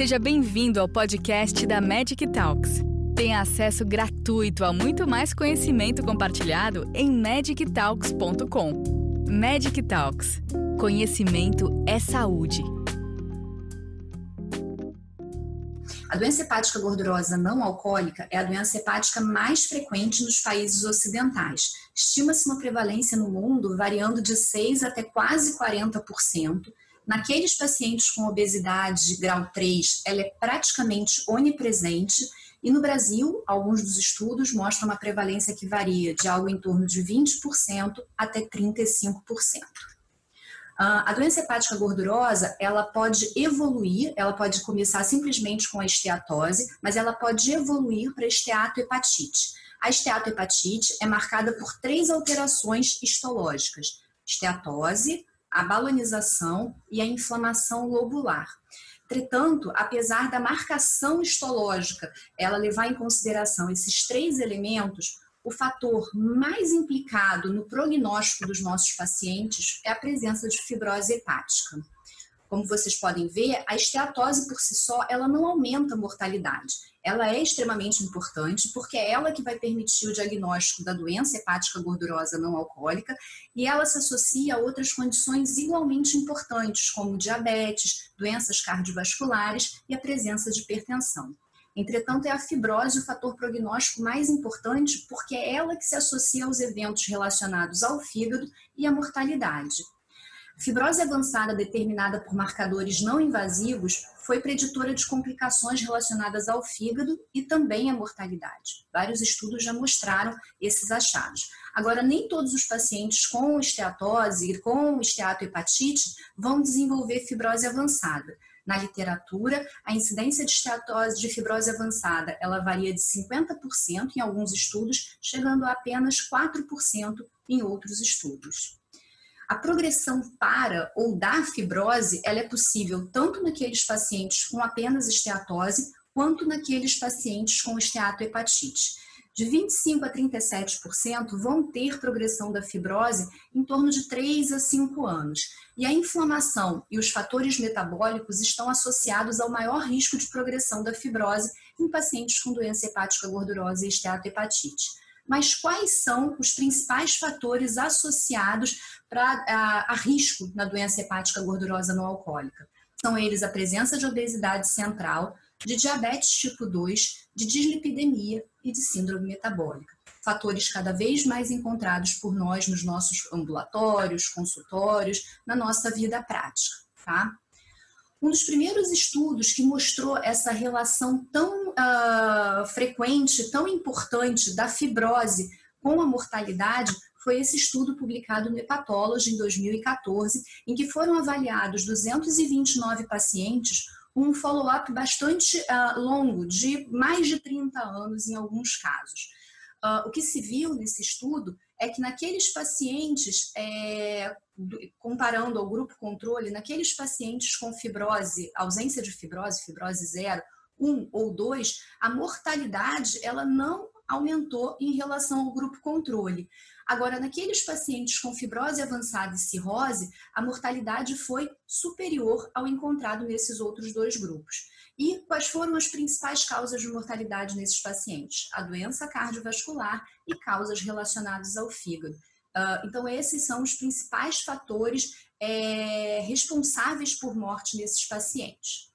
Seja bem-vindo ao podcast da Magic Talks. Tenha acesso gratuito a muito mais conhecimento compartilhado em magictalks.com. Magic Talks. Conhecimento é saúde. A doença hepática gordurosa não alcoólica é a doença hepática mais frequente nos países ocidentais. Estima-se uma prevalência no mundo variando de 6 até quase 40%. Naqueles pacientes com obesidade grau 3, ela é praticamente onipresente. E no Brasil, alguns dos estudos mostram uma prevalência que varia de algo em torno de 20% até 35%. Ah, a doença hepática gordurosa, ela pode evoluir, ela pode começar simplesmente com a esteatose, mas ela pode evoluir para esteatohepatite. A esteatohepatite é marcada por três alterações histológicas: esteatose, a balanização e a inflamação lobular. Entretanto, apesar da marcação histológica ela levar em consideração esses três elementos, o fator mais implicado no prognóstico dos nossos pacientes é a presença de fibrose hepática. Como vocês podem ver, a esteatose por si só, ela não aumenta a mortalidade. Ela é extremamente importante porque é ela que vai permitir o diagnóstico da doença hepática gordurosa não alcoólica e ela se associa a outras condições igualmente importantes, como diabetes, doenças cardiovasculares e a presença de hipertensão. Entretanto, é a fibrose o fator prognóstico mais importante porque é ela que se associa aos eventos relacionados ao fígado e à mortalidade. Fibrose avançada determinada por marcadores não invasivos foi preditora de complicações relacionadas ao fígado e também à mortalidade. Vários estudos já mostraram esses achados. Agora, nem todos os pacientes com esteatose e com esteatohepatite vão desenvolver fibrose avançada. Na literatura, a incidência de esteatose de fibrose avançada, ela varia de 50% em alguns estudos, chegando a apenas 4% em outros estudos. A progressão para ou da fibrose, ela é possível tanto naqueles pacientes com apenas esteatose, quanto naqueles pacientes com esteatohepatite. De 25 a 37% vão ter progressão da fibrose em torno de 3 a 5 anos. E a inflamação e os fatores metabólicos estão associados ao maior risco de progressão da fibrose em pacientes com doença hepática gordurosa e esteatohepatite mas quais são os principais fatores associados para a, a risco na doença hepática gordurosa não alcoólica? São eles a presença de obesidade central, de diabetes tipo 2, de dislipidemia e de síndrome metabólica. Fatores cada vez mais encontrados por nós nos nossos ambulatórios, consultórios, na nossa vida prática, tá? Um dos primeiros estudos que mostrou essa relação tão uh, frequente, tão importante da fibrose com a mortalidade foi esse estudo publicado no Hepatology em 2014, em que foram avaliados 229 pacientes, um follow-up bastante uh, longo, de mais de 30 anos em alguns casos. Uh, o que se viu nesse estudo é que naqueles pacientes, é, comparando ao grupo controle, naqueles pacientes com fibrose, ausência de fibrose, fibrose zero, um ou dois, a mortalidade ela não aumentou em relação ao grupo controle. Agora, naqueles pacientes com fibrose avançada e cirrose, a mortalidade foi superior ao encontrado nesses outros dois grupos. E quais foram as principais causas de mortalidade nesses pacientes? A doença cardiovascular e causas relacionadas ao fígado. Uh, então, esses são os principais fatores é, responsáveis por morte nesses pacientes.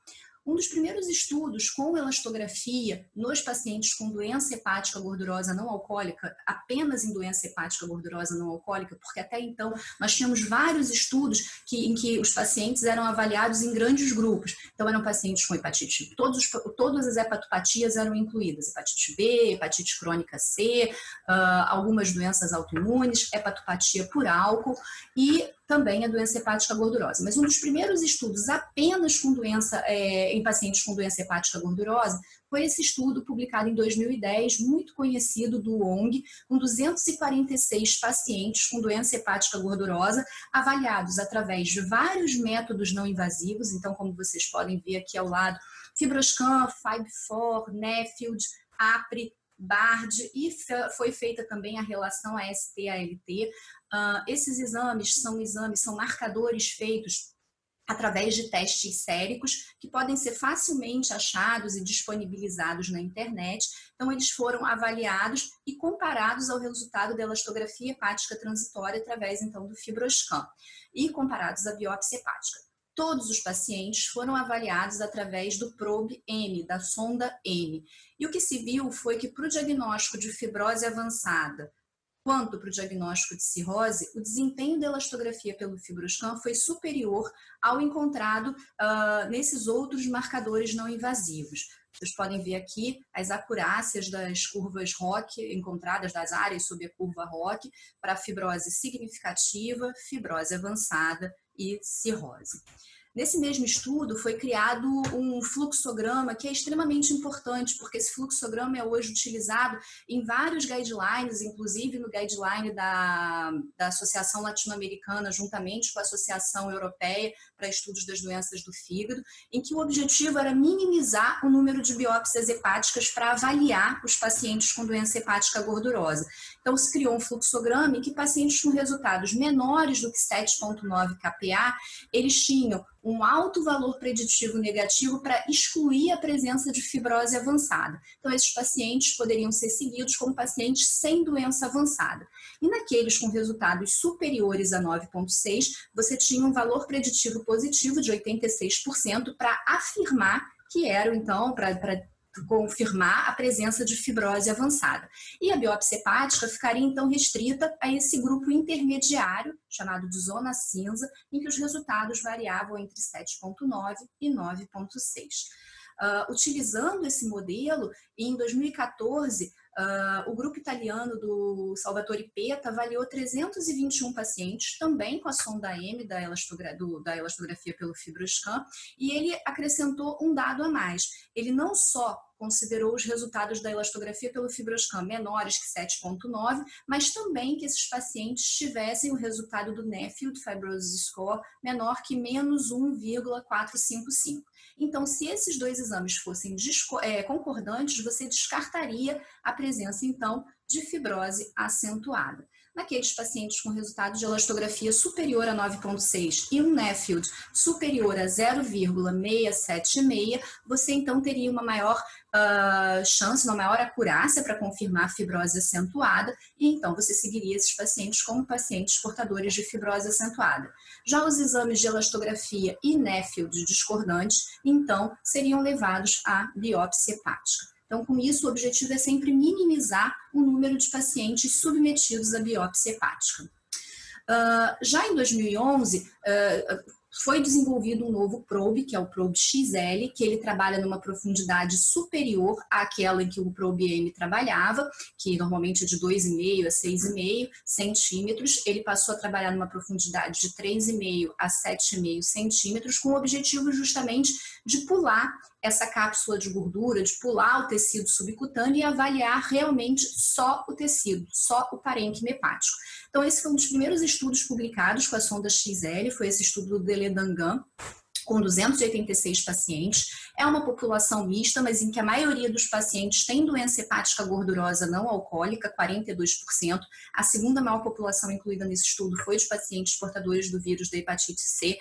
Um dos primeiros estudos com elastografia nos pacientes com doença hepática gordurosa não alcoólica, apenas em doença hepática gordurosa não alcoólica, porque até então nós tínhamos vários estudos que, em que os pacientes eram avaliados em grandes grupos. Então, eram pacientes com hepatite, todos, todas as hepatopatias eram incluídas: hepatite B, hepatite crônica C, uh, algumas doenças autoimunes, hepatopatia por álcool e também a doença hepática gordurosa. Mas um dos primeiros estudos apenas com doença, é, em pacientes com doença hepática gordurosa foi esse estudo publicado em 2010, muito conhecido do ONG, com 246 pacientes com doença hepática gordurosa, avaliados através de vários métodos não invasivos. Então, como vocês podem ver aqui ao lado, Fibroscan, FIBE4, Neffield, APRE, BARD e foi feita também a relação AST-ALT. Uh, esses exames são exames, são marcadores feitos através de testes séricos que podem ser facilmente achados e disponibilizados na internet. Então, eles foram avaliados e comparados ao resultado da elastografia hepática transitória através, então, do fibroscan e comparados à biópsia hepática. Todos os pacientes foram avaliados através do probe-M, da sonda M. E o que se viu foi que para o diagnóstico de fibrose avançada, quanto para o diagnóstico de cirrose, o desempenho da elastografia pelo fibroscan foi superior ao encontrado uh, nesses outros marcadores não invasivos. Vocês podem ver aqui as acurácias das curvas ROC encontradas das áreas sob a curva ROC para fibrose significativa, fibrose avançada e cirrose. Nesse mesmo estudo foi criado um fluxograma que é extremamente importante, porque esse fluxograma é hoje utilizado em vários guidelines, inclusive no guideline da, da Associação Latino-Americana, juntamente com a Associação Europeia para Estudos das Doenças do Fígado, em que o objetivo era minimizar o número de biópsias hepáticas para avaliar os pacientes com doença hepática gordurosa. Então, se criou um fluxograma em que pacientes com resultados menores do que 7,9 kPa, eles tinham um alto valor preditivo negativo para excluir a presença de fibrose avançada. Então, esses pacientes poderiam ser seguidos como pacientes sem doença avançada. E naqueles com resultados superiores a 9,6, você tinha um valor preditivo positivo de 86% para afirmar que eram, então, para confirmar a presença de fibrose avançada. E a biópsia hepática ficaria então restrita a esse grupo intermediário, chamado de zona cinza, em que os resultados variavam entre 7,9 e 9,6. Uh, utilizando esse modelo, em 2014, Uh, o grupo italiano do Salvatore Peta avaliou 321 pacientes, também com a sonda M da, elastogra do, da elastografia pelo fibroscan, e ele acrescentou um dado a mais. Ele não só considerou os resultados da elastografia pelo fibroscan menores que 7,9, mas também que esses pacientes tivessem o resultado do Neffield Fibrosis Score menor que menos 1,455. Então, se esses dois exames fossem é, concordantes, você descartaria a presença, então, de fibrose acentuada. Naqueles pacientes com resultado de elastografia superior a 9,6 e um Neffield superior a 0,676, você então teria uma maior uh, chance, uma maior acurácia para confirmar a fibrose acentuada, e então você seguiria esses pacientes como pacientes portadores de fibrose acentuada. Já os exames de elastografia e Neffield discordantes, então, seriam levados à biópsia hepática. Então, com isso, o objetivo é sempre minimizar o número de pacientes submetidos à biópsia hepática. Uh, já em 2011, uh, foi desenvolvido um novo probe, que é o probe XL, que ele trabalha numa profundidade superior àquela em que o probe M trabalhava, que normalmente é de 2,5 a 6,5 centímetros. Ele passou a trabalhar numa profundidade de 3,5 a 7,5 centímetros, com o objetivo justamente de pular essa cápsula de gordura, de pular o tecido subcutâneo e avaliar realmente só o tecido, só o parênquima hepático. Então, esse foi um dos primeiros estudos publicados com a sonda XL, foi esse estudo do Deledangan, com 286 pacientes. É uma população mista, mas em que a maioria dos pacientes tem doença hepática gordurosa não alcoólica, 42%. A segunda maior população incluída nesse estudo foi de pacientes portadores do vírus da hepatite C.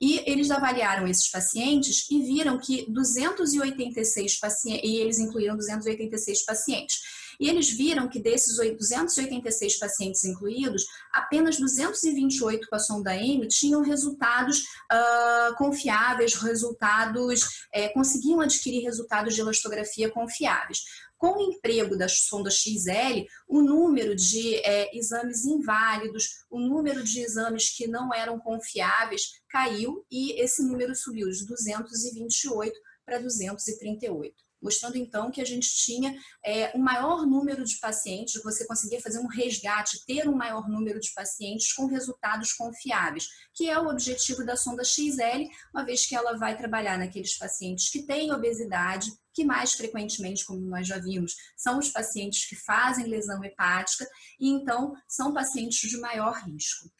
E eles avaliaram esses pacientes e viram que 286 pacientes, e eles incluíram 286 pacientes. E eles viram que desses 286 pacientes incluídos, apenas 228 com a sonda M tinham resultados uh, confiáveis, resultados, é, conseguiam adquirir resultados de elastografia confiáveis. Com o emprego da sonda XL, o número de é, exames inválidos, o número de exames que não eram confiáveis caiu e esse número subiu de 228 para 238 mostrando então que a gente tinha é, um maior número de pacientes, você conseguia fazer um resgate, ter um maior número de pacientes com resultados confiáveis, que é o objetivo da sonda XL, uma vez que ela vai trabalhar naqueles pacientes que têm obesidade, que mais frequentemente, como nós já vimos, são os pacientes que fazem lesão hepática e então são pacientes de maior risco.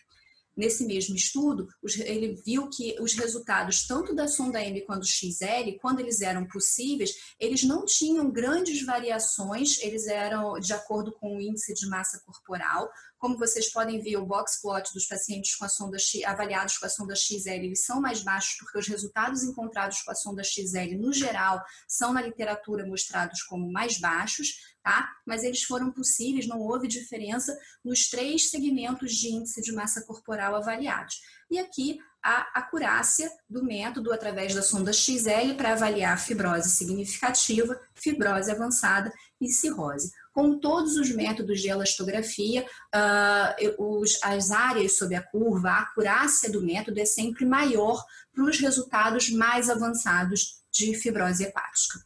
Nesse mesmo estudo, ele viu que os resultados tanto da sonda M quanto do XL, quando eles eram possíveis, eles não tinham grandes variações, eles eram de acordo com o índice de massa corporal, Como vocês podem ver, o box plot dos pacientes com a sonda X, avaliados com a sonda XL, eles são mais baixos porque os resultados encontrados com a sonda XL, no geral, são na literatura mostrados como mais baixos, tá? Mas eles foram possíveis, não houve diferença nos três segmentos de índice de massa corporal avaliados. E aqui a acurácia do método através da sonda XL para avaliar fibrose significativa, fibrose avançada e cirrose. Com todos os métodos de elastografia, uh, os, as áreas sob a curva, a acurácia do método é sempre maior para os resultados mais avançados de fibrose hepática.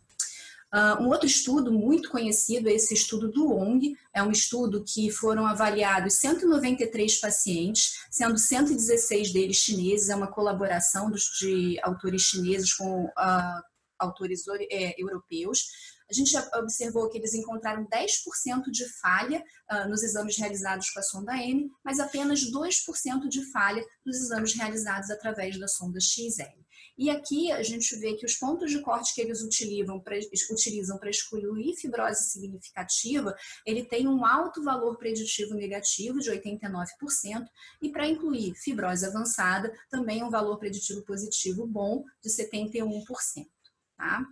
Uh, um outro estudo muito conhecido é esse estudo do ONG, é um estudo que foram avaliados 193 pacientes, sendo 116 deles chineses, é uma colaboração dos, de autores chineses com uh, autores é, europeus. A gente observou que eles encontraram 10% de falha uh, nos exames realizados com a sonda M, mas apenas 2% de falha nos exames realizados através da sonda XL. E aqui a gente vê que os pontos de corte que eles utilizam para utilizam excluir fibrose significativa, ele tem um alto valor preditivo negativo de 89% e para incluir fibrose avançada, também um valor preditivo positivo bom de 71%. Tá?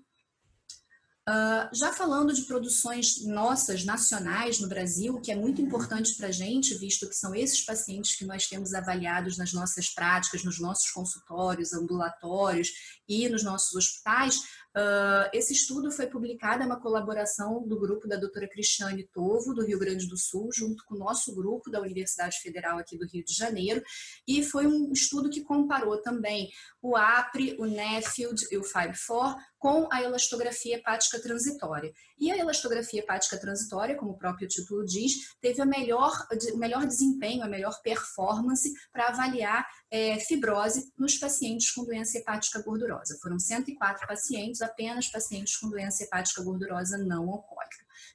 Uh, já falando de produções nossas, nacionais no Brasil, que é muito importante para a gente, visto que são esses pacientes que nós temos avaliados nas nossas práticas, nos nossos consultórios, ambulatórios e nos nossos hospitais, Uh, esse estudo foi publicado, é uma colaboração do grupo da doutora Cristiane Tovo, do Rio Grande do Sul, junto com o nosso grupo da Universidade Federal aqui do Rio de Janeiro, e foi um estudo que comparou também o APRE, o NEFILD e o FIBE-4 com a elastografia hepática transitória. E a elastografia hepática transitória, como o próprio título diz, teve melhor, o melhor desempenho, a melhor performance para avaliar é, fibrose nos pacientes com doença hepática gordurosa. Foram 104 pacientes, apenas pacientes com doença hepática gordurosa não alcoólica.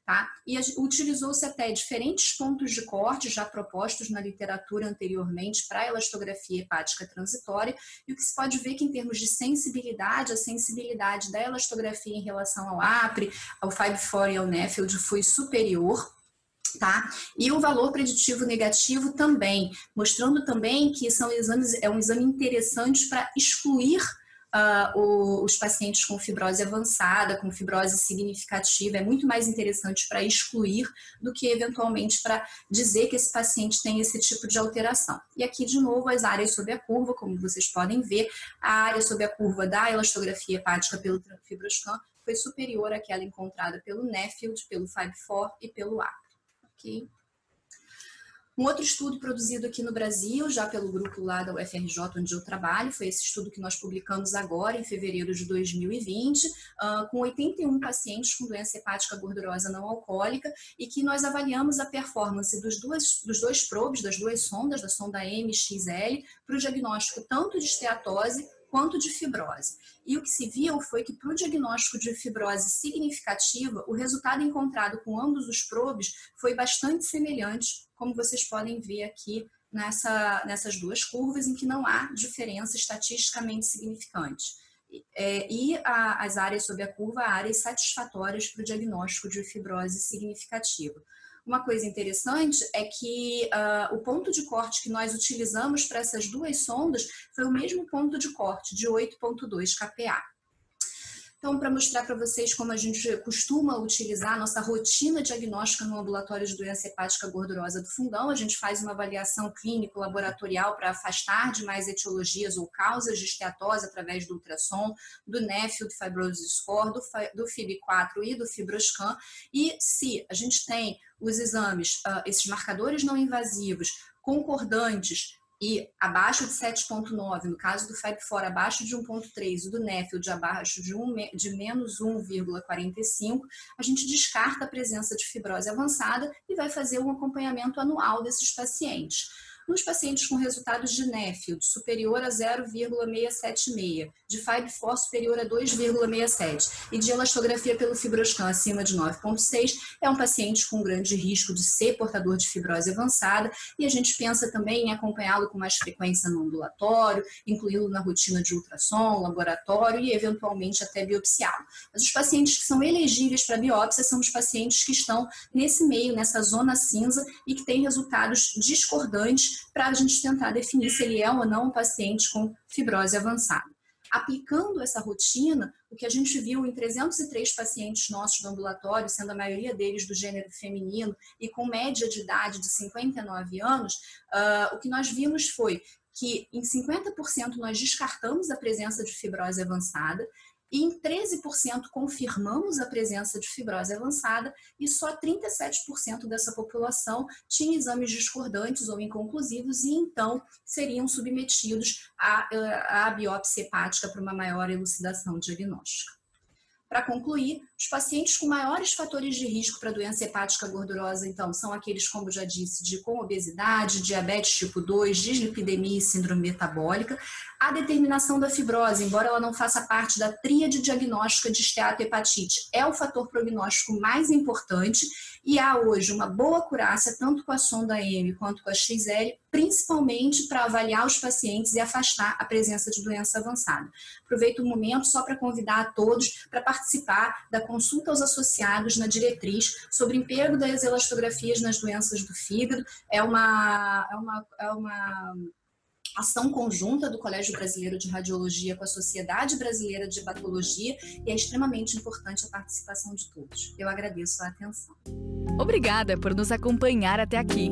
Tá? E utilizou-se até diferentes pontos de corte já propostos na literatura anteriormente para a elastografia hepática transitória, e o que se pode ver é que em termos de sensibilidade, a sensibilidade da elastografia em relação ao APRE, ao 5-4 e ao NEFILD foi superior, tá? E o valor preditivo negativo também, mostrando também que são exames, é um exame interessante para excluir uh, os pacientes com fibrose avançada, com fibrose significativa, é muito mais interessante para excluir do que eventualmente para dizer que esse paciente tem esse tipo de alteração. E aqui, de novo, as áreas sob a curva, como vocês podem ver, a área sob a curva da elastografia hepática pelo Fibroscan foi superior àquela encontrada pelo NEFILD, pelo FIBE4 e pelo APRE. Okay? Um outro estudo produzido aqui no Brasil, já pelo grupo lá da UFRJ, onde eu trabalho, foi esse estudo que nós publicamos agora, em fevereiro de 2020, uh, com 81 pacientes com doença hepática gordurosa não alcoólica, e que nós avaliamos a performance dos, duas, dos dois probes, das duas sondas, da sonda MXL, para o diagnóstico tanto de esteatose quanto de fibrose. E o que se viu foi que para o diagnóstico de fibrose significativa, o resultado encontrado com ambos os probes foi bastante semelhante, como vocês podem ver aqui nessa, nessas duas curvas, em que não há diferença estatisticamente significante. É, e a, as áreas sob a curva, áreas satisfatórias para o diagnóstico de fibrose significativa. Uma coisa interessante é que uh, o ponto de corte que nós utilizamos para essas duas sondas foi o mesmo ponto de corte, de 8,2 kPa. Então, para mostrar para vocês como a gente costuma utilizar a nossa rotina diagnóstica no ambulatório de doença hepática gordurosa do fundão, a gente faz uma avaliação clínico laboratorial para afastar demais etiologias ou causas de esteatose através do ultrassom, do NEFIL, do Fibrosis Score, do, do FIB4 e do Fibroscan. E se a gente tem os exames, uh, esses marcadores não invasivos concordantes e abaixo de 7,9, no caso do FEB4, abaixo de 1,3 e do NEFIL abaixo de, 1, de menos 1,45, a gente descarta a presença de fibrose avançada e vai fazer um acompanhamento anual desses pacientes. Nos pacientes com resultados de Neffield superior a 0,676, de FIBE-4 superior a 2,67 e de elastografia pelo fibroscan acima de 9,6, é um paciente com grande risco de ser portador de fibrose avançada e a gente pensa também em acompanhá-lo com mais frequência no ambulatório, incluindo na rotina de ultrassom, laboratório e eventualmente até biopsiá-lo. Mas os pacientes que são elegíveis para biópsia são os pacientes que estão nesse meio, nessa zona cinza e que têm resultados discordantes para a gente tentar definir se ele é ou não um paciente com fibrose avançada. Aplicando essa rotina, o que a gente viu em 303 pacientes nossos do ambulatório, sendo a maioria deles do gênero feminino e com média de idade de 59 anos, uh, o que nós vimos foi que em 50% nós descartamos a presença de fibrose avançada e em 13% confirmamos a presença de fibrose avançada e só 37% dessa população tinha exames discordantes ou inconclusivos e então seriam submetidos à, à biópsia hepática para uma maior elucidação diagnóstica. Para concluir, os pacientes com maiores fatores de risco para doença hepática gordurosa, então, são aqueles, como já disse, de com obesidade, diabetes tipo 2, dislipidemia e síndrome metabólica. A determinação da fibrose, embora ela não faça parte da tríade diagnóstica de esteatohepatite, é o fator prognóstico mais importante e há hoje uma boa curácia, tanto com a sonda M quanto com a XL, principalmente para avaliar os pacientes e afastar a presença de doença avançada. Aproveito o momento só para convidar a todos para participar da consulta aos associados na diretriz sobre emprego das elastografias nas doenças do fígado. É uma, é uma, é uma ação conjunta do Colégio Brasileiro de Radiologia com a Sociedade Brasileira de Hepatologia e é extremamente importante a participação de todos. Eu agradeço a atenção. Obrigada por nos acompanhar até aqui.